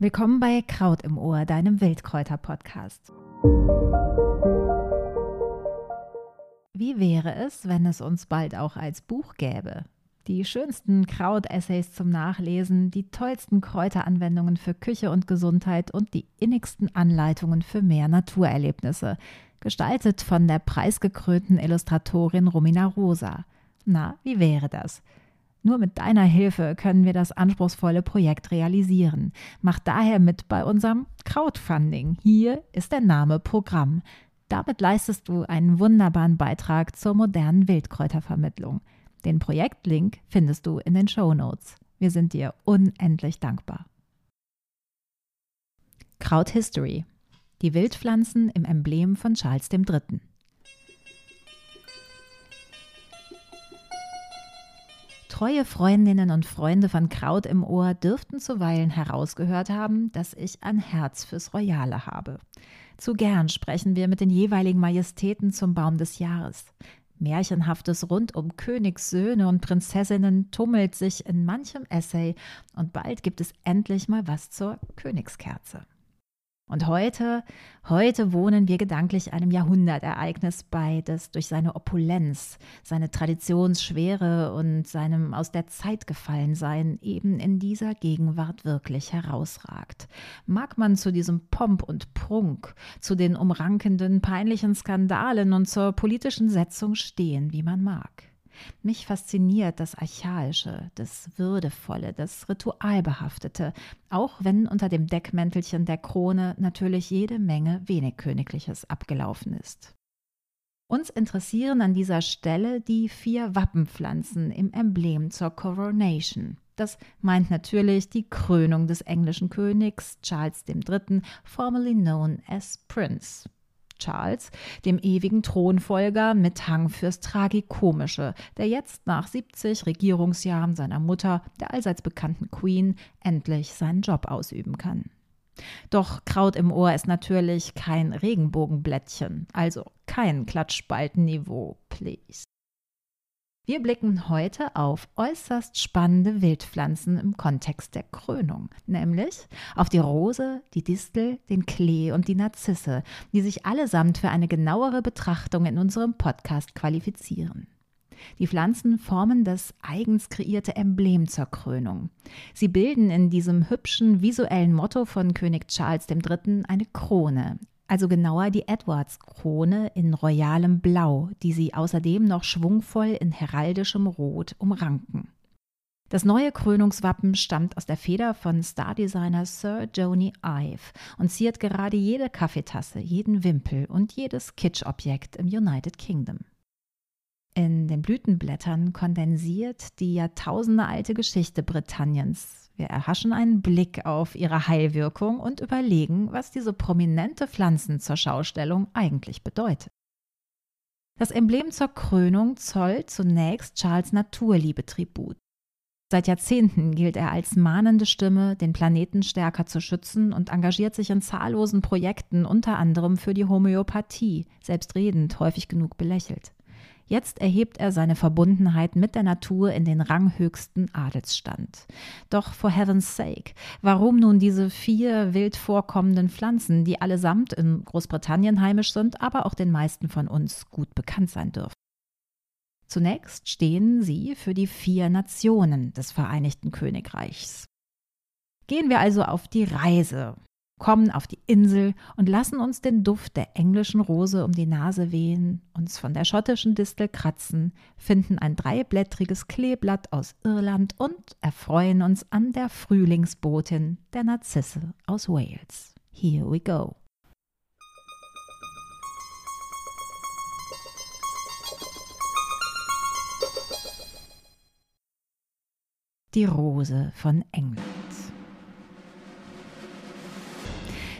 Willkommen bei Kraut im Ohr, deinem Wildkräuter-Podcast. Wie wäre es, wenn es uns bald auch als Buch gäbe? Die schönsten Kraut-Essays zum Nachlesen, die tollsten Kräuteranwendungen für Küche und Gesundheit und die innigsten Anleitungen für mehr Naturerlebnisse. Gestaltet von der preisgekrönten Illustratorin Romina Rosa. Na, wie wäre das? Nur mit deiner Hilfe können wir das anspruchsvolle Projekt realisieren. Mach daher mit bei unserem Crowdfunding. Hier ist der Name Programm. Damit leistest du einen wunderbaren Beitrag zur modernen Wildkräutervermittlung. Den Projektlink findest du in den Show Notes. Wir sind dir unendlich dankbar. Kraut History. Die Wildpflanzen im Emblem von Charles III. Treue Freundinnen und Freunde von Kraut im Ohr dürften zuweilen herausgehört haben, dass ich ein Herz fürs Royale habe. Zu gern sprechen wir mit den jeweiligen Majestäten zum Baum des Jahres. Märchenhaftes rund um Königssöhne und Prinzessinnen tummelt sich in manchem Essay und bald gibt es endlich mal was zur Königskerze. Und heute, heute wohnen wir gedanklich einem Jahrhundertereignis bei, das durch seine Opulenz, seine Traditionsschwere und seinem aus der Zeit gefallen sein eben in dieser Gegenwart wirklich herausragt. Mag man zu diesem Pomp und Prunk, zu den umrankenden peinlichen Skandalen und zur politischen Setzung stehen, wie man mag. Mich fasziniert das Archaische, das Würdevolle, das Ritualbehaftete, auch wenn unter dem Deckmäntelchen der Krone natürlich jede Menge wenig Königliches abgelaufen ist. Uns interessieren an dieser Stelle die vier Wappenpflanzen im Emblem zur Coronation. Das meint natürlich die Krönung des englischen Königs Charles III., formerly known as Prince. Charles, dem ewigen Thronfolger mit Hang fürs Tragikomische, der jetzt nach 70 Regierungsjahren seiner Mutter, der allseits bekannten Queen, endlich seinen Job ausüben kann. Doch Kraut im Ohr ist natürlich kein Regenbogenblättchen, also kein Klatschspaltenniveau, please. Wir blicken heute auf äußerst spannende Wildpflanzen im Kontext der Krönung, nämlich auf die Rose, die Distel, den Klee und die Narzisse, die sich allesamt für eine genauere Betrachtung in unserem Podcast qualifizieren. Die Pflanzen formen das eigens kreierte Emblem zur Krönung. Sie bilden in diesem hübschen visuellen Motto von König Charles III. eine Krone, also genauer die Edwards-Krone in royalem Blau, die sie außerdem noch schwungvoll in heraldischem Rot umranken. Das neue Krönungswappen stammt aus der Feder von Stardesigner Sir Joni Ive und ziert gerade jede Kaffeetasse, jeden Wimpel und jedes Kitschobjekt im United Kingdom. In den Blütenblättern kondensiert die jahrtausendealte Geschichte Britanniens. Wir erhaschen einen Blick auf ihre Heilwirkung und überlegen, was diese prominente Pflanzen zur Schaustellung eigentlich bedeutet. Das Emblem zur Krönung zollt zunächst Charles Naturliebe Tribut. Seit Jahrzehnten gilt er als mahnende Stimme, den Planeten stärker zu schützen und engagiert sich in zahllosen Projekten, unter anderem für die Homöopathie, selbstredend häufig genug belächelt. Jetzt erhebt er seine Verbundenheit mit der Natur in den ranghöchsten Adelsstand. Doch for heaven's sake, warum nun diese vier wild vorkommenden Pflanzen, die allesamt in Großbritannien heimisch sind, aber auch den meisten von uns gut bekannt sein dürfen? Zunächst stehen sie für die vier Nationen des Vereinigten Königreichs. Gehen wir also auf die Reise kommen auf die Insel und lassen uns den Duft der englischen Rose um die Nase wehen, uns von der schottischen Distel kratzen, finden ein dreiblättriges Kleeblatt aus Irland und erfreuen uns an der Frühlingsbotin der Narzisse aus Wales. Here we go. Die Rose von England.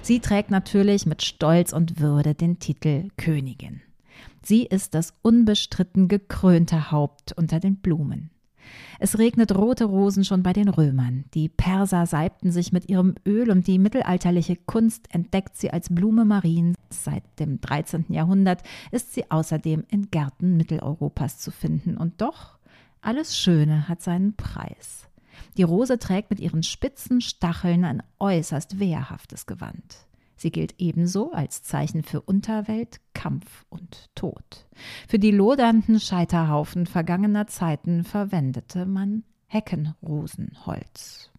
Sie trägt natürlich mit Stolz und Würde den Titel Königin. Sie ist das unbestritten gekrönte Haupt unter den Blumen. Es regnet rote Rosen schon bei den Römern. Die Perser salbten sich mit ihrem Öl und die mittelalterliche Kunst entdeckt sie als Blume Mariens. Seit dem 13. Jahrhundert ist sie außerdem in Gärten Mitteleuropas zu finden. Und doch, alles Schöne hat seinen Preis. Die Rose trägt mit ihren spitzen Stacheln ein äußerst wehrhaftes Gewand. Sie gilt ebenso als Zeichen für Unterwelt, Kampf und Tod. Für die lodernden Scheiterhaufen vergangener Zeiten verwendete man Heckenrosenholz.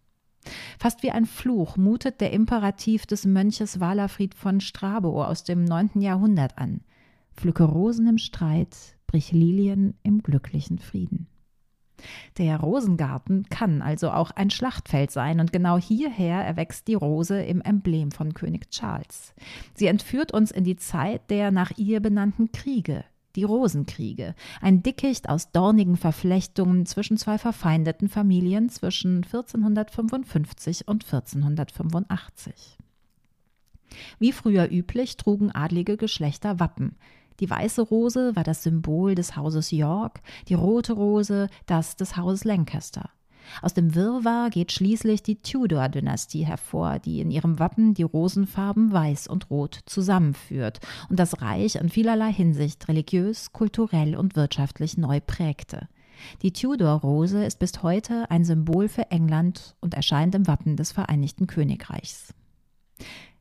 Fast wie ein Fluch mutet der Imperativ des Mönches Walafried von Strabo aus dem 9. Jahrhundert an. Pflücke Rosen im Streit, brich Lilien im glücklichen Frieden. Der Rosengarten kann also auch ein Schlachtfeld sein und genau hierher erwächst die Rose im Emblem von König Charles. Sie entführt uns in die Zeit der nach ihr benannten Kriege, die Rosenkriege, ein Dickicht aus dornigen Verflechtungen zwischen zwei verfeindeten Familien zwischen 1455 und 1485. Wie früher üblich trugen adlige Geschlechter Wappen, die weiße Rose war das Symbol des Hauses York, die rote Rose das des Hauses Lancaster. Aus dem Wirrwarr geht schließlich die Tudor-Dynastie hervor, die in ihrem Wappen die Rosenfarben Weiß und Rot zusammenführt und das Reich in vielerlei Hinsicht religiös, kulturell und wirtschaftlich neu prägte. Die Tudor-Rose ist bis heute ein Symbol für England und erscheint im Wappen des Vereinigten Königreichs.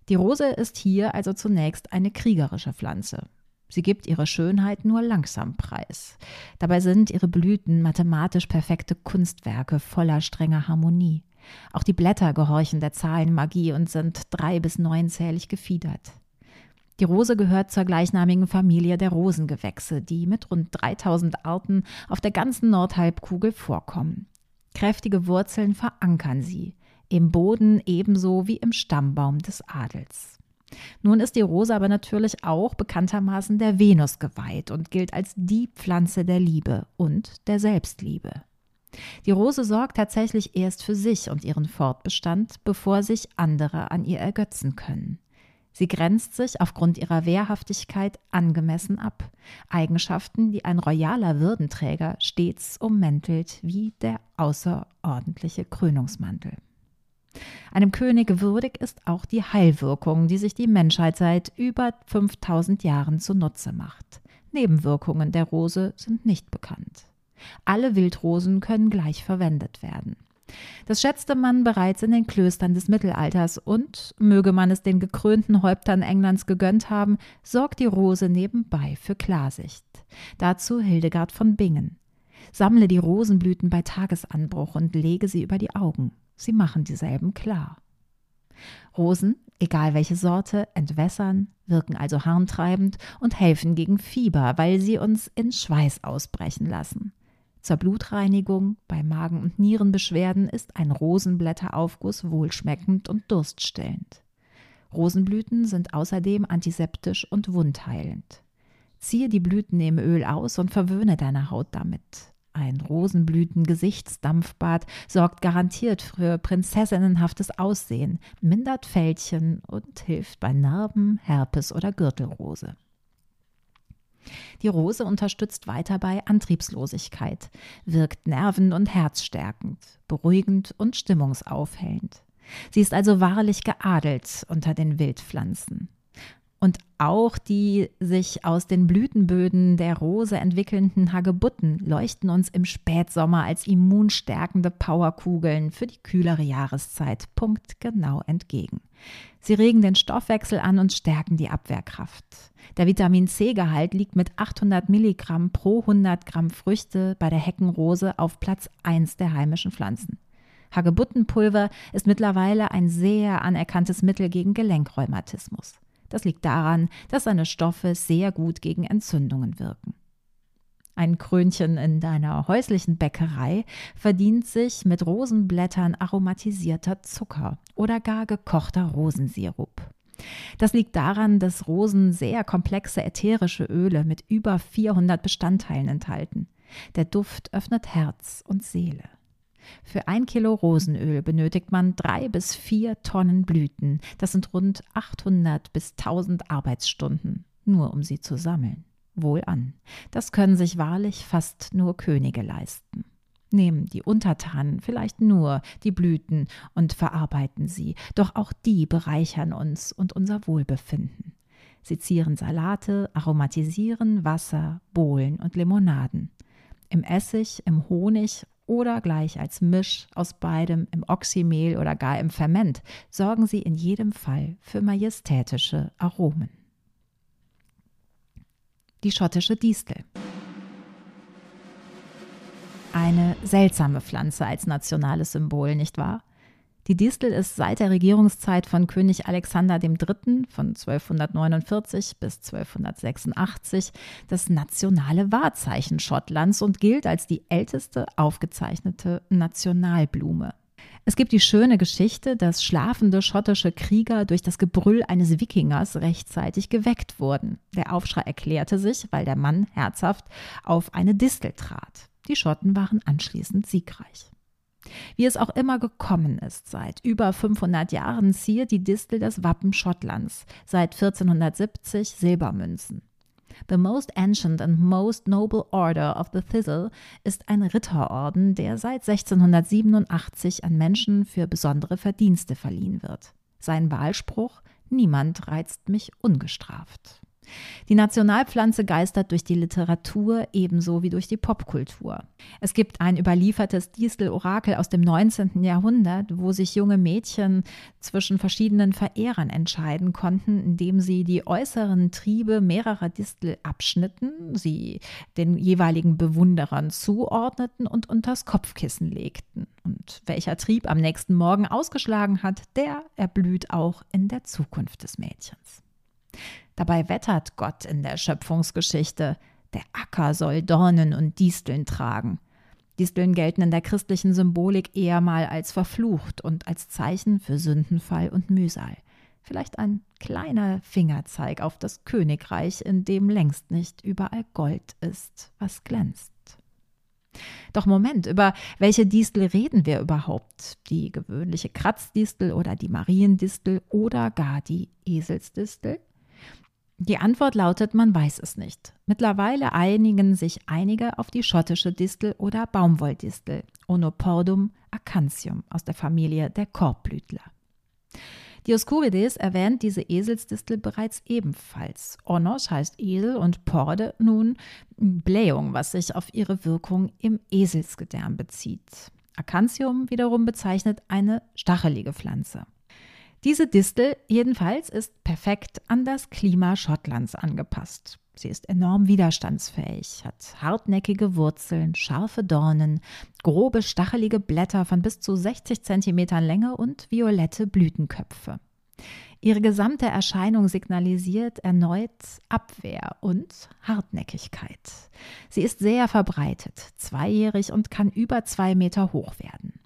Die Rose ist hier also zunächst eine kriegerische Pflanze. Sie gibt ihre Schönheit nur langsam preis. Dabei sind ihre Blüten mathematisch perfekte Kunstwerke voller strenger Harmonie. Auch die Blätter gehorchen der Zahlenmagie und sind drei- bis neunzählig gefiedert. Die Rose gehört zur gleichnamigen Familie der Rosengewächse, die mit rund 3000 Arten auf der ganzen Nordhalbkugel vorkommen. Kräftige Wurzeln verankern sie, im Boden ebenso wie im Stammbaum des Adels. Nun ist die Rose aber natürlich auch bekanntermaßen der Venus geweiht und gilt als die Pflanze der Liebe und der Selbstliebe. Die Rose sorgt tatsächlich erst für sich und ihren Fortbestand, bevor sich andere an ihr ergötzen können. Sie grenzt sich aufgrund ihrer Wehrhaftigkeit angemessen ab, Eigenschaften, die ein royaler Würdenträger stets ummäntelt wie der außerordentliche Krönungsmantel. Einem König würdig ist auch die Heilwirkung, die sich die Menschheit seit über 5000 Jahren zunutze macht. Nebenwirkungen der Rose sind nicht bekannt. Alle Wildrosen können gleich verwendet werden. Das schätzte man bereits in den Klöstern des Mittelalters und, möge man es den gekrönten Häuptern Englands gegönnt haben, sorgt die Rose nebenbei für Klarsicht. Dazu Hildegard von Bingen. Sammle die Rosenblüten bei Tagesanbruch und lege sie über die Augen. Sie machen dieselben klar. Rosen, egal welche Sorte, entwässern, wirken also harntreibend und helfen gegen Fieber, weil sie uns in Schweiß ausbrechen lassen. Zur Blutreinigung bei Magen- und Nierenbeschwerden ist ein Rosenblätteraufguss wohlschmeckend und durststillend. Rosenblüten sind außerdem antiseptisch und wundheilend. Ziehe die Blüten im Öl aus und verwöhne deine Haut damit. Ein Rosenblüten-Gesichtsdampfbad sorgt garantiert für prinzessinnenhaftes Aussehen, mindert Fältchen und hilft bei Narben, Herpes oder Gürtelrose. Die Rose unterstützt weiter bei Antriebslosigkeit, wirkt nerven- und herzstärkend, beruhigend und stimmungsaufhellend. Sie ist also wahrlich geadelt unter den Wildpflanzen. Und auch die sich aus den Blütenböden der Rose entwickelnden Hagebutten leuchten uns im Spätsommer als immunstärkende Powerkugeln für die kühlere Jahreszeit punktgenau entgegen. Sie regen den Stoffwechsel an und stärken die Abwehrkraft. Der Vitamin C-Gehalt liegt mit 800 Milligramm pro 100 Gramm Früchte bei der Heckenrose auf Platz 1 der heimischen Pflanzen. Hagebuttenpulver ist mittlerweile ein sehr anerkanntes Mittel gegen Gelenkrheumatismus. Das liegt daran, dass seine Stoffe sehr gut gegen Entzündungen wirken. Ein Krönchen in deiner häuslichen Bäckerei verdient sich mit Rosenblättern aromatisierter Zucker oder gar gekochter Rosensirup. Das liegt daran, dass Rosen sehr komplexe ätherische Öle mit über 400 Bestandteilen enthalten. Der Duft öffnet Herz und Seele. Für ein Kilo Rosenöl benötigt man drei bis vier Tonnen Blüten. Das sind rund 800 bis 1000 Arbeitsstunden, nur um sie zu sammeln. Wohlan, das können sich wahrlich fast nur Könige leisten. Nehmen die Untertanen vielleicht nur die Blüten und verarbeiten sie, doch auch die bereichern uns und unser Wohlbefinden. Sie zieren Salate, aromatisieren Wasser, Bohlen und Limonaden. Im Essig, im Honig oder gleich als Misch aus beidem im Oxymehl oder gar im Ferment, sorgen sie in jedem Fall für majestätische Aromen. Die schottische Distel. Eine seltsame Pflanze als nationales Symbol, nicht wahr? Die Distel ist seit der Regierungszeit von König Alexander III. von 1249 bis 1286 das nationale Wahrzeichen Schottlands und gilt als die älteste aufgezeichnete Nationalblume. Es gibt die schöne Geschichte, dass schlafende schottische Krieger durch das Gebrüll eines Wikingers rechtzeitig geweckt wurden. Der Aufschrei erklärte sich, weil der Mann herzhaft auf eine Distel trat. Die Schotten waren anschließend siegreich. Wie es auch immer gekommen ist, seit über 500 Jahren ziert die Distel das Wappen Schottlands, seit 1470 Silbermünzen. The Most Ancient and Most Noble Order of the Thistle ist ein Ritterorden, der seit 1687 an Menschen für besondere Verdienste verliehen wird. Sein Wahlspruch Niemand reizt mich ungestraft. Die Nationalpflanze geistert durch die Literatur ebenso wie durch die Popkultur. Es gibt ein überliefertes Distel-Orakel aus dem 19. Jahrhundert, wo sich junge Mädchen zwischen verschiedenen Verehrern entscheiden konnten, indem sie die äußeren Triebe mehrerer Distel abschnitten, sie den jeweiligen Bewunderern zuordneten und unters Kopfkissen legten. Und welcher Trieb am nächsten Morgen ausgeschlagen hat, der erblüht auch in der Zukunft des Mädchens. Dabei wettert Gott in der Schöpfungsgeschichte, der Acker soll Dornen und Disteln tragen. Disteln gelten in der christlichen Symbolik eher mal als verflucht und als Zeichen für Sündenfall und Mühsal. Vielleicht ein kleiner Fingerzeig auf das Königreich, in dem längst nicht überall Gold ist, was glänzt. Doch Moment, über welche Distel reden wir überhaupt? Die gewöhnliche Kratzdistel oder die Mariendistel oder gar die Eselsdistel? Die Antwort lautet, man weiß es nicht. Mittlerweile einigen sich einige auf die schottische Distel oder Baumwolldistel, Onopordum acanthium aus der Familie der Korbblütler. Dioskurides erwähnt diese Eselsdistel bereits ebenfalls. Onos heißt Esel und Porde nun Blähung, was sich auf ihre Wirkung im Eselsgedärm bezieht. Acanthium wiederum bezeichnet eine stachelige Pflanze. Diese Distel jedenfalls ist perfekt an das Klima Schottlands angepasst. Sie ist enorm widerstandsfähig, hat hartnäckige Wurzeln, scharfe Dornen, grobe stachelige Blätter von bis zu 60 cm Länge und violette Blütenköpfe. Ihre gesamte Erscheinung signalisiert erneut Abwehr und Hartnäckigkeit. Sie ist sehr verbreitet, zweijährig und kann über zwei Meter hoch werden.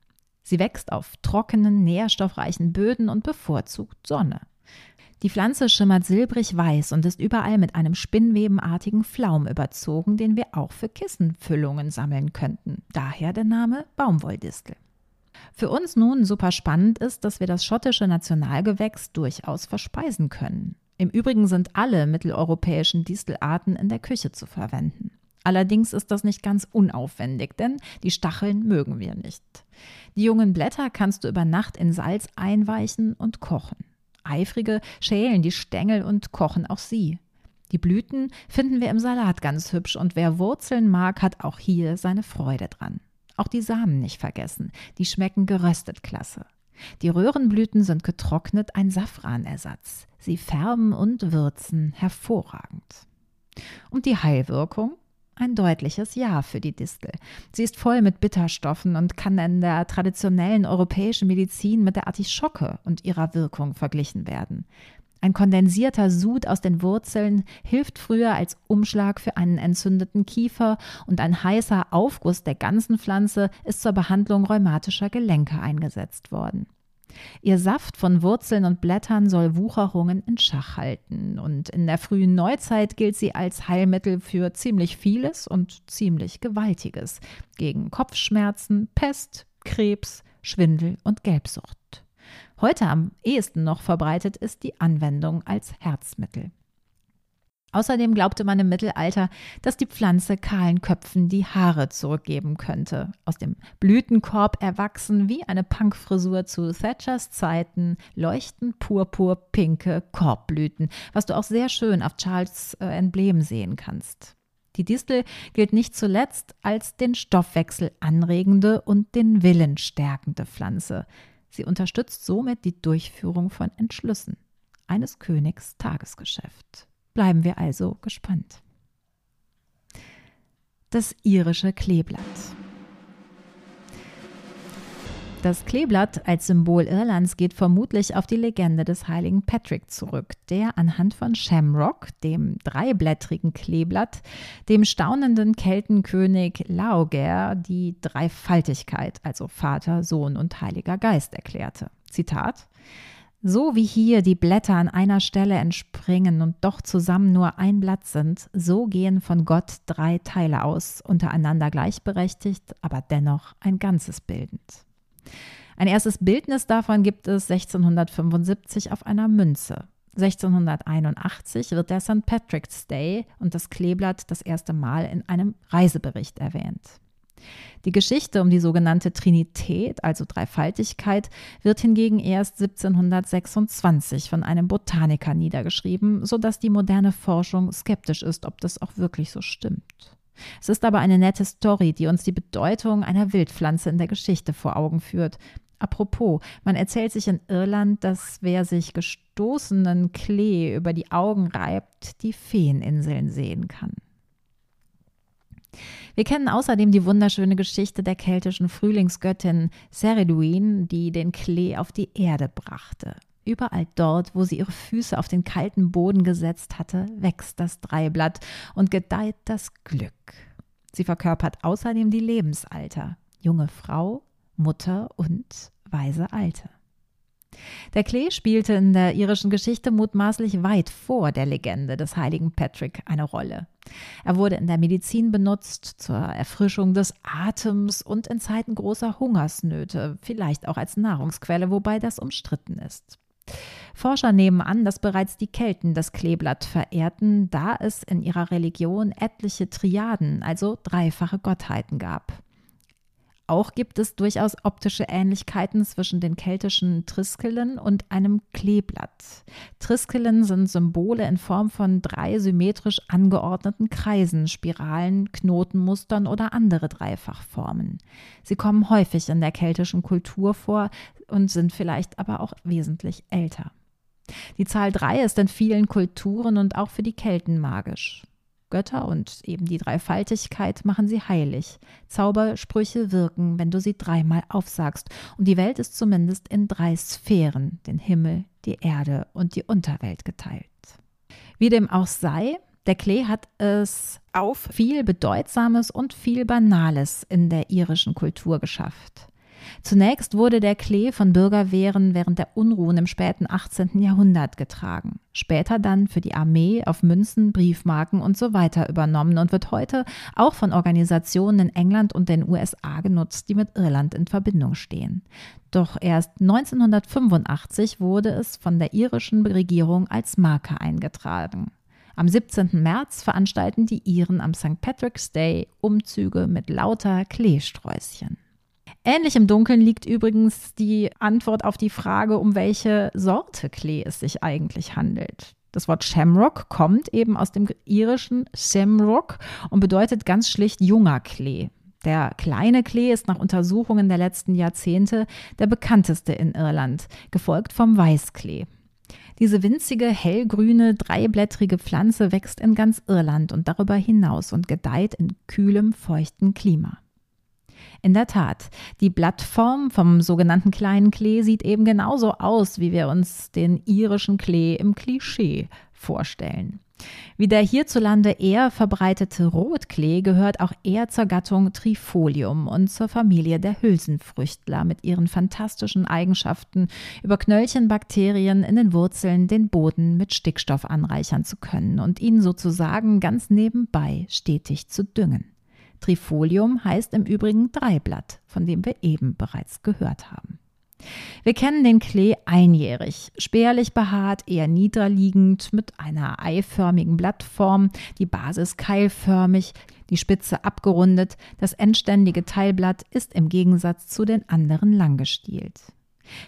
Sie wächst auf trockenen, nährstoffreichen Böden und bevorzugt Sonne. Die Pflanze schimmert silbrig weiß und ist überall mit einem spinnwebenartigen Flaum überzogen, den wir auch für Kissenfüllungen sammeln könnten. Daher der Name Baumwolldistel. Für uns nun super spannend ist, dass wir das schottische Nationalgewächs durchaus verspeisen können. Im Übrigen sind alle mitteleuropäischen Distelarten in der Küche zu verwenden. Allerdings ist das nicht ganz unaufwendig, denn die Stacheln mögen wir nicht. Die jungen Blätter kannst du über Nacht in Salz einweichen und kochen. Eifrige schälen die Stängel und kochen auch sie. Die Blüten finden wir im Salat ganz hübsch und wer Wurzeln mag, hat auch hier seine Freude dran. Auch die Samen nicht vergessen, die schmecken geröstet klasse. Die Röhrenblüten sind getrocknet ein Safranersatz. Sie färben und würzen hervorragend. Und die Heilwirkung? Ein deutliches Ja für die Distel. Sie ist voll mit Bitterstoffen und kann in der traditionellen europäischen Medizin mit der Artischocke und ihrer Wirkung verglichen werden. Ein kondensierter Sud aus den Wurzeln hilft früher als Umschlag für einen entzündeten Kiefer und ein heißer Aufguss der ganzen Pflanze ist zur Behandlung rheumatischer Gelenke eingesetzt worden. Ihr Saft von Wurzeln und Blättern soll Wucherungen in Schach halten und in der frühen Neuzeit gilt sie als Heilmittel für ziemlich vieles und ziemlich Gewaltiges gegen Kopfschmerzen, Pest, Krebs, Schwindel und Gelbsucht. Heute am ehesten noch verbreitet ist die Anwendung als Herzmittel. Außerdem glaubte man im Mittelalter, dass die Pflanze kahlen Köpfen die Haare zurückgeben könnte. Aus dem Blütenkorb erwachsen wie eine Punkfrisur zu Thatchers Zeiten leuchten purpurpinke Korbblüten, was du auch sehr schön auf Charles äh, Emblem sehen kannst. Die Distel gilt nicht zuletzt als den Stoffwechsel anregende und den Willen stärkende Pflanze. Sie unterstützt somit die Durchführung von Entschlüssen. Eines Königs Tagesgeschäft. Bleiben wir also gespannt. Das irische Kleeblatt. Das Kleeblatt als Symbol Irlands geht vermutlich auf die Legende des heiligen Patrick zurück, der anhand von Shamrock, dem dreiblättrigen Kleeblatt, dem staunenden Keltenkönig Laoger die Dreifaltigkeit, also Vater, Sohn und Heiliger Geist, erklärte. Zitat so wie hier die Blätter an einer Stelle entspringen und doch zusammen nur ein Blatt sind, so gehen von Gott drei Teile aus, untereinander gleichberechtigt, aber dennoch ein Ganzes bildend. Ein erstes Bildnis davon gibt es 1675 auf einer Münze. 1681 wird der St. Patrick's Day und das Kleeblatt das erste Mal in einem Reisebericht erwähnt. Die Geschichte um die sogenannte Trinität, also Dreifaltigkeit, wird hingegen erst 1726 von einem Botaniker niedergeschrieben, sodass die moderne Forschung skeptisch ist, ob das auch wirklich so stimmt. Es ist aber eine nette Story, die uns die Bedeutung einer Wildpflanze in der Geschichte vor Augen führt. Apropos, man erzählt sich in Irland, dass wer sich gestoßenen Klee über die Augen reibt, die Feeninseln sehen kann. Wir kennen außerdem die wunderschöne Geschichte der keltischen Frühlingsgöttin Seriduin, die den Klee auf die Erde brachte. Überall dort, wo sie ihre Füße auf den kalten Boden gesetzt hatte, wächst das Dreiblatt und gedeiht das Glück. Sie verkörpert außerdem die Lebensalter, junge Frau, Mutter und weise Alte. Der Klee spielte in der irischen Geschichte mutmaßlich weit vor der Legende des heiligen Patrick eine Rolle. Er wurde in der Medizin benutzt, zur Erfrischung des Atems und in Zeiten großer Hungersnöte, vielleicht auch als Nahrungsquelle, wobei das umstritten ist. Forscher nehmen an, dass bereits die Kelten das Kleeblatt verehrten, da es in ihrer Religion etliche Triaden, also dreifache Gottheiten gab. Auch gibt es durchaus optische Ähnlichkeiten zwischen den keltischen Triskelen und einem Kleeblatt. Triskelen sind Symbole in Form von drei symmetrisch angeordneten Kreisen, Spiralen, Knotenmustern oder andere Dreifachformen. Sie kommen häufig in der keltischen Kultur vor und sind vielleicht aber auch wesentlich älter. Die Zahl drei ist in vielen Kulturen und auch für die Kelten magisch. Götter und eben die Dreifaltigkeit machen sie heilig. Zaubersprüche wirken, wenn du sie dreimal aufsagst. Und die Welt ist zumindest in drei Sphären, den Himmel, die Erde und die Unterwelt geteilt. Wie dem auch sei, der Klee hat es auf viel Bedeutsames und viel Banales in der irischen Kultur geschafft. Zunächst wurde der Klee von Bürgerwehren während der Unruhen im späten 18. Jahrhundert getragen, später dann für die Armee auf Münzen, Briefmarken und so weiter übernommen und wird heute auch von Organisationen in England und den USA genutzt, die mit Irland in Verbindung stehen. Doch erst 1985 wurde es von der irischen Regierung als Marke eingetragen. Am 17. März veranstalten die Iren am St. Patrick's Day Umzüge mit lauter Kleesträußchen. Ähnlich im Dunkeln liegt übrigens die Antwort auf die Frage, um welche Sorte Klee es sich eigentlich handelt. Das Wort Shamrock kommt eben aus dem irischen Shamrock und bedeutet ganz schlicht junger Klee. Der kleine Klee ist nach Untersuchungen der letzten Jahrzehnte der bekannteste in Irland, gefolgt vom Weißklee. Diese winzige, hellgrüne, dreiblättrige Pflanze wächst in ganz Irland und darüber hinaus und gedeiht in kühlem, feuchten Klima. In der Tat, die Blattform vom sogenannten kleinen Klee sieht eben genauso aus, wie wir uns den irischen Klee im Klischee vorstellen. Wie der hierzulande eher verbreitete Rotklee gehört auch er zur Gattung Trifolium und zur Familie der Hülsenfrüchtler mit ihren fantastischen Eigenschaften, über Knöllchenbakterien in den Wurzeln den Boden mit Stickstoff anreichern zu können und ihn sozusagen ganz nebenbei stetig zu düngen. Trifolium heißt im Übrigen Dreiblatt, von dem wir eben bereits gehört haben. Wir kennen den Klee einjährig, spärlich behaart, eher niederliegend, mit einer eiförmigen Blattform, die Basis keilförmig, die Spitze abgerundet, das endständige Teilblatt ist im Gegensatz zu den anderen langgestielt.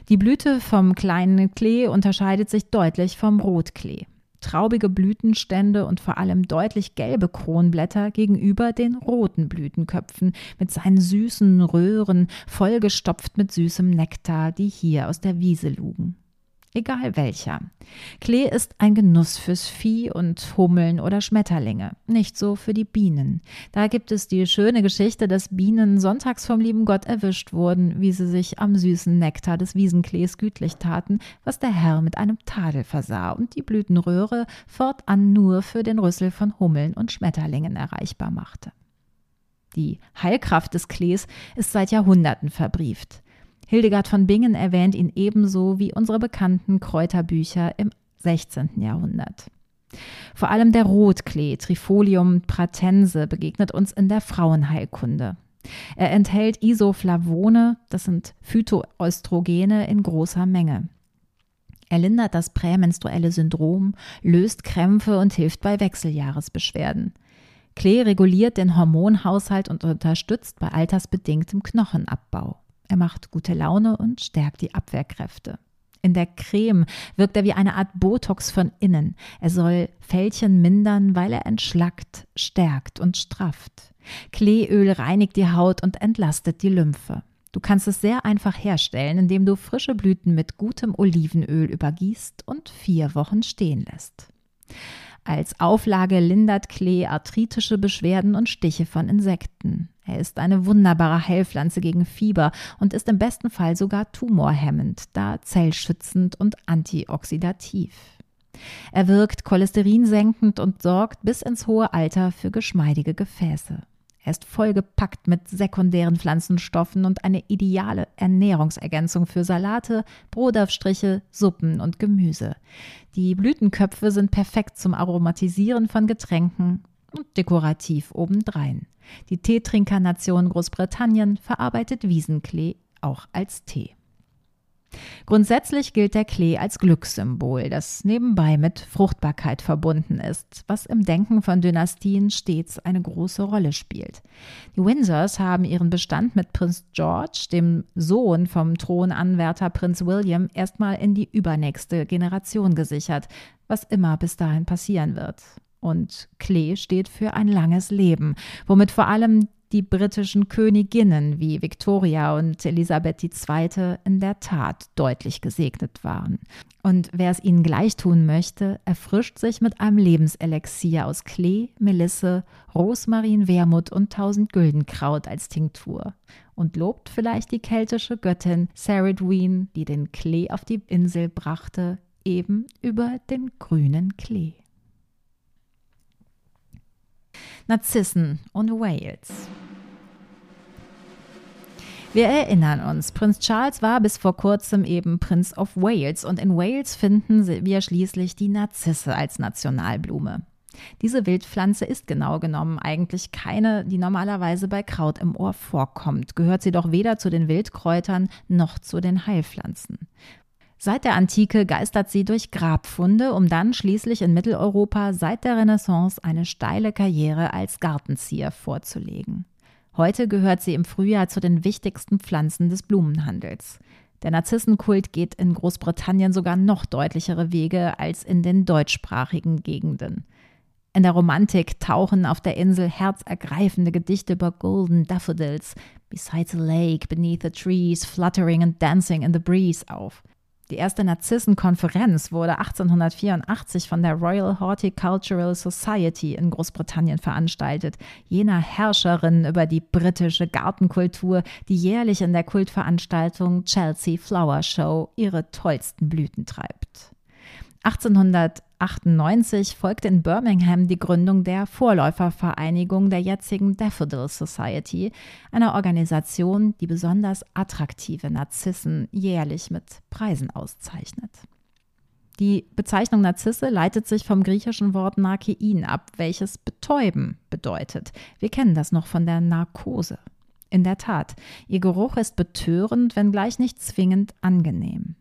Die Blüte vom kleinen Klee unterscheidet sich deutlich vom Rotklee. Traubige Blütenstände und vor allem deutlich gelbe Kronblätter gegenüber den roten Blütenköpfen mit seinen süßen Röhren, vollgestopft mit süßem Nektar, die hier aus der Wiese lugen egal welcher. Klee ist ein Genuss fürs Vieh und Hummeln oder Schmetterlinge, nicht so für die Bienen. Da gibt es die schöne Geschichte, dass Bienen sonntags vom lieben Gott erwischt wurden, wie sie sich am süßen Nektar des Wiesenklees gütlich taten, was der Herr mit einem Tadel versah und die Blütenröhre fortan nur für den Rüssel von Hummeln und Schmetterlingen erreichbar machte. Die Heilkraft des Klees ist seit Jahrhunderten verbrieft. Hildegard von Bingen erwähnt ihn ebenso wie unsere bekannten Kräuterbücher im 16. Jahrhundert. Vor allem der Rotklee, Trifolium pratense, begegnet uns in der Frauenheilkunde. Er enthält Isoflavone, das sind Phytoöstrogene in großer Menge. Er lindert das prämenstruelle Syndrom, löst Krämpfe und hilft bei Wechseljahresbeschwerden. Klee reguliert den Hormonhaushalt und unterstützt bei altersbedingtem Knochenabbau. Er macht gute Laune und stärkt die Abwehrkräfte. In der Creme wirkt er wie eine Art Botox von innen. Er soll Fältchen mindern, weil er entschlackt, stärkt und strafft. Kleeöl reinigt die Haut und entlastet die Lymphe. Du kannst es sehr einfach herstellen, indem du frische Blüten mit gutem Olivenöl übergießt und vier Wochen stehen lässt. Als Auflage lindert Klee arthritische Beschwerden und Stiche von Insekten. Er ist eine wunderbare Heilpflanze gegen Fieber und ist im besten Fall sogar tumorhemmend, da zellschützend und antioxidativ. Er wirkt cholesterinsenkend und sorgt bis ins hohe Alter für geschmeidige Gefäße. Er ist vollgepackt mit sekundären Pflanzenstoffen und eine ideale Ernährungsergänzung für Salate, Brotaufstriche, Suppen und Gemüse. Die Blütenköpfe sind perfekt zum Aromatisieren von Getränken und dekorativ obendrein. Die Teetrinkernation Großbritannien verarbeitet Wiesenklee auch als Tee. Grundsätzlich gilt der Klee als Glückssymbol, das nebenbei mit Fruchtbarkeit verbunden ist, was im Denken von Dynastien stets eine große Rolle spielt. Die Windsors haben ihren Bestand mit Prinz George, dem Sohn vom Thronanwärter Prinz William, erstmal in die übernächste Generation gesichert, was immer bis dahin passieren wird. Und Klee steht für ein langes Leben, womit vor allem die britischen Königinnen wie Victoria und Elisabeth II. in der Tat deutlich gesegnet waren. Und wer es ihnen gleich tun möchte, erfrischt sich mit einem Lebenselixier aus Klee, Melisse, Rosmarin, Wermut und tausend Güldenkraut als Tinktur und lobt vielleicht die keltische Göttin Saradween, die den Klee auf die Insel brachte, eben über den grünen Klee. Narzissen und Wales. Wir erinnern uns, Prinz Charles war bis vor kurzem eben Prinz of Wales und in Wales finden wir schließlich die Narzisse als Nationalblume. Diese Wildpflanze ist genau genommen eigentlich keine, die normalerweise bei Kraut im Ohr vorkommt, gehört sie doch weder zu den Wildkräutern noch zu den Heilpflanzen. Seit der Antike geistert sie durch Grabfunde, um dann schließlich in Mitteleuropa seit der Renaissance eine steile Karriere als Gartenzieher vorzulegen. Heute gehört sie im Frühjahr zu den wichtigsten Pflanzen des Blumenhandels. Der Narzissenkult geht in Großbritannien sogar noch deutlichere Wege als in den deutschsprachigen Gegenden. In der Romantik tauchen auf der Insel herzergreifende Gedichte über Golden Daffodils, Beside a Lake, Beneath the Trees, Fluttering and Dancing in the Breeze auf. Die erste Narzissenkonferenz wurde 1884 von der Royal Horticultural Society in Großbritannien veranstaltet, jener Herrscherin über die britische Gartenkultur, die jährlich in der Kultveranstaltung Chelsea Flower Show ihre tollsten Blüten treibt. 1898 folgte in Birmingham die Gründung der Vorläufervereinigung der jetzigen Daffodil Society, einer Organisation, die besonders attraktive Narzissen jährlich mit Preisen auszeichnet. Die Bezeichnung Narzisse leitet sich vom griechischen Wort Narkein ab, welches betäuben bedeutet. Wir kennen das noch von der Narkose. In der Tat, ihr Geruch ist betörend, wenngleich nicht zwingend angenehm.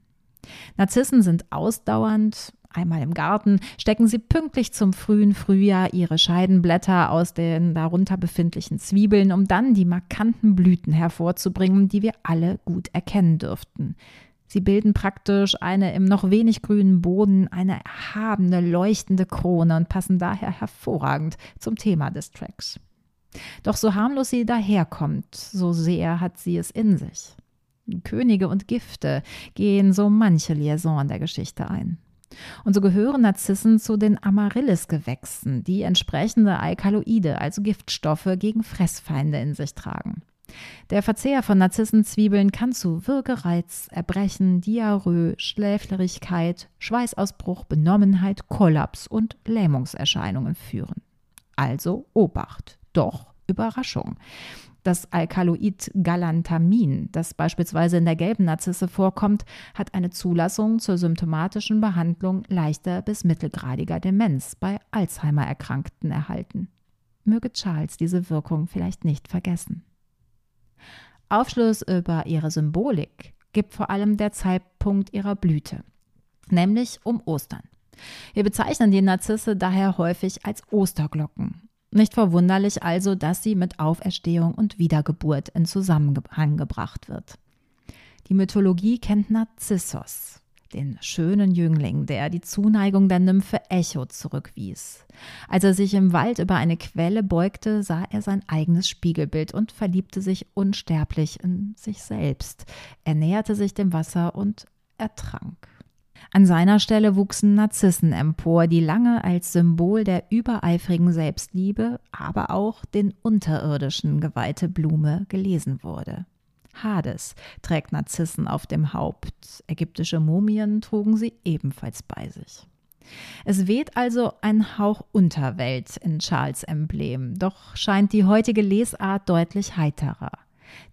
Narzissen sind ausdauernd. Einmal im Garten stecken sie pünktlich zum frühen Frühjahr ihre Scheidenblätter aus den darunter befindlichen Zwiebeln, um dann die markanten Blüten hervorzubringen, die wir alle gut erkennen dürften. Sie bilden praktisch eine im noch wenig grünen Boden eine erhabene, leuchtende Krone und passen daher hervorragend zum Thema des Tracks. Doch so harmlos sie daherkommt, so sehr hat sie es in sich. Könige und Gifte gehen so manche Liaison der Geschichte ein. Und so gehören Narzissen zu den Amaryllis-Gewächsen, die entsprechende Alkaloide, also Giftstoffe, gegen Fressfeinde in sich tragen. Der Verzehr von Narzissenzwiebeln kann zu Würgereiz, Erbrechen, Diarrhoe, Schläfrigkeit, Schweißausbruch, Benommenheit, Kollaps und Lähmungserscheinungen führen. Also Obacht. Doch Überraschung. Das Alkaloid Galantamin, das beispielsweise in der gelben Narzisse vorkommt, hat eine Zulassung zur symptomatischen Behandlung leichter bis mittelgradiger Demenz bei Alzheimer-Erkrankten erhalten. Möge Charles diese Wirkung vielleicht nicht vergessen. Aufschluss über ihre Symbolik gibt vor allem der Zeitpunkt ihrer Blüte, nämlich um Ostern. Wir bezeichnen die Narzisse daher häufig als Osterglocken nicht verwunderlich also, dass sie mit Auferstehung und Wiedergeburt in Zusammenhang gebracht wird. Die Mythologie kennt Narzissos, den schönen Jüngling, der die Zuneigung der Nymphe Echo zurückwies. Als er sich im Wald über eine Quelle beugte, sah er sein eigenes Spiegelbild und verliebte sich unsterblich in sich selbst. Er näherte sich dem Wasser und ertrank. An seiner Stelle wuchsen Narzissen empor, die lange als Symbol der übereifrigen Selbstliebe, aber auch den Unterirdischen geweihte Blume gelesen wurde. Hades trägt Narzissen auf dem Haupt, ägyptische Mumien trugen sie ebenfalls bei sich. Es weht also ein Hauch Unterwelt in Charles Emblem, doch scheint die heutige Lesart deutlich heiterer.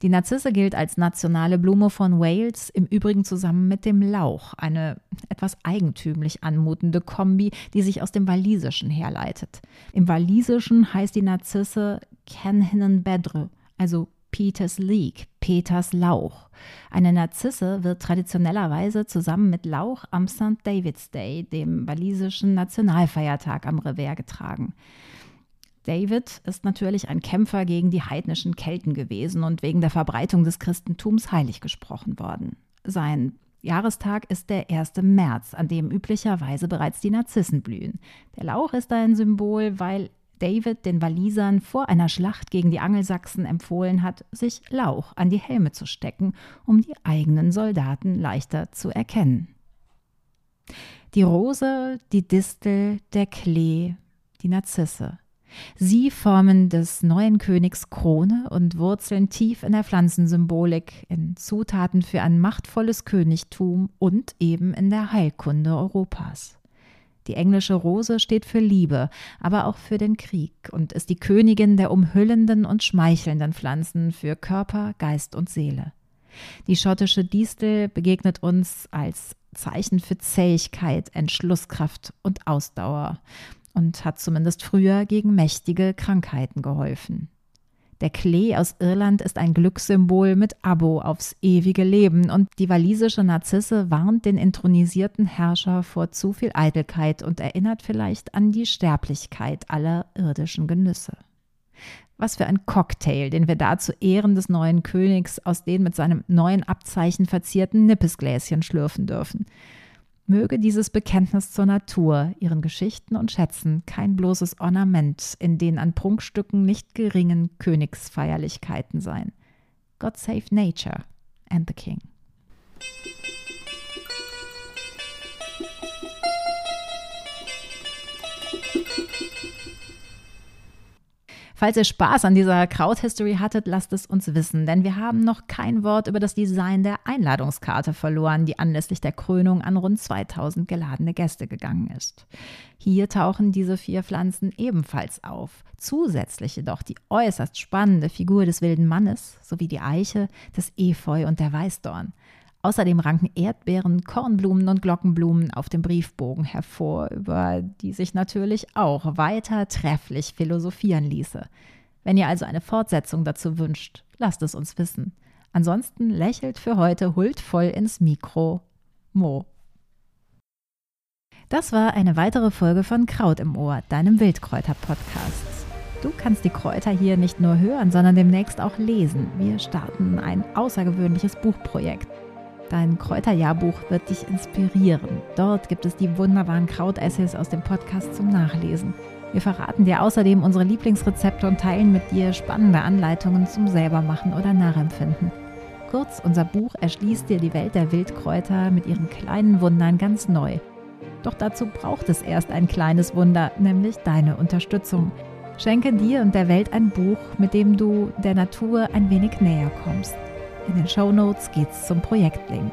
Die Narzisse gilt als nationale Blume von Wales, im Übrigen zusammen mit dem Lauch, eine etwas eigentümlich anmutende Kombi, die sich aus dem Walisischen herleitet. Im Walisischen heißt die Narzisse Kenhinnen Bedre, also Peters Leek, Peters Lauch. Eine Narzisse wird traditionellerweise zusammen mit Lauch am St. David's Day, dem walisischen Nationalfeiertag am Revers, getragen. David ist natürlich ein Kämpfer gegen die heidnischen Kelten gewesen und wegen der Verbreitung des Christentums heilig gesprochen worden. Sein Jahrestag ist der 1. März, an dem üblicherweise bereits die Narzissen blühen. Der Lauch ist ein Symbol, weil David den Walisern vor einer Schlacht gegen die Angelsachsen empfohlen hat, sich Lauch an die Helme zu stecken, um die eigenen Soldaten leichter zu erkennen. Die Rose, die Distel, der Klee, die Narzisse. Sie formen des neuen Königs Krone und wurzeln tief in der Pflanzensymbolik, in Zutaten für ein machtvolles Königtum und eben in der Heilkunde Europas. Die englische Rose steht für Liebe, aber auch für den Krieg und ist die Königin der umhüllenden und schmeichelnden Pflanzen für Körper, Geist und Seele. Die schottische Distel begegnet uns als Zeichen für Zähigkeit, Entschlusskraft und Ausdauer und hat zumindest früher gegen mächtige Krankheiten geholfen. Der Klee aus Irland ist ein Glückssymbol mit Abo aufs ewige Leben und die walisische Narzisse warnt den intronisierten Herrscher vor zu viel Eitelkeit und erinnert vielleicht an die Sterblichkeit aller irdischen Genüsse. Was für ein Cocktail, den wir da zu Ehren des neuen Königs aus den mit seinem neuen Abzeichen verzierten Nippesgläschen schlürfen dürfen. Möge dieses Bekenntnis zur Natur, ihren Geschichten und Schätzen kein bloßes Ornament in den an Prunkstücken nicht geringen Königsfeierlichkeiten sein. God save nature and the king. Falls ihr Spaß an dieser Kraut-History hattet, lasst es uns wissen, denn wir haben noch kein Wort über das Design der Einladungskarte verloren, die anlässlich der Krönung an rund 2000 geladene Gäste gegangen ist. Hier tauchen diese vier Pflanzen ebenfalls auf. Zusätzlich jedoch die äußerst spannende Figur des wilden Mannes sowie die Eiche, das Efeu und der Weißdorn. Außerdem ranken Erdbeeren, Kornblumen und Glockenblumen auf dem Briefbogen hervor, über die sich natürlich auch weiter trefflich philosophieren ließe. Wenn ihr also eine Fortsetzung dazu wünscht, lasst es uns wissen. Ansonsten lächelt für heute huldvoll ins Mikro Mo. Das war eine weitere Folge von Kraut im Ohr, deinem Wildkräuter-Podcast. Du kannst die Kräuter hier nicht nur hören, sondern demnächst auch lesen. Wir starten ein außergewöhnliches Buchprojekt. Dein Kräuterjahrbuch wird dich inspirieren. Dort gibt es die wunderbaren Krautessays aus dem Podcast zum Nachlesen. Wir verraten dir außerdem unsere Lieblingsrezepte und teilen mit dir spannende Anleitungen zum Selbermachen oder Nachempfinden. Kurz, unser Buch erschließt dir die Welt der Wildkräuter mit ihren kleinen Wundern ganz neu. Doch dazu braucht es erst ein kleines Wunder, nämlich deine Unterstützung. Schenke dir und der Welt ein Buch, mit dem du der Natur ein wenig näher kommst. In den Show Notes geht's zum Projektlink.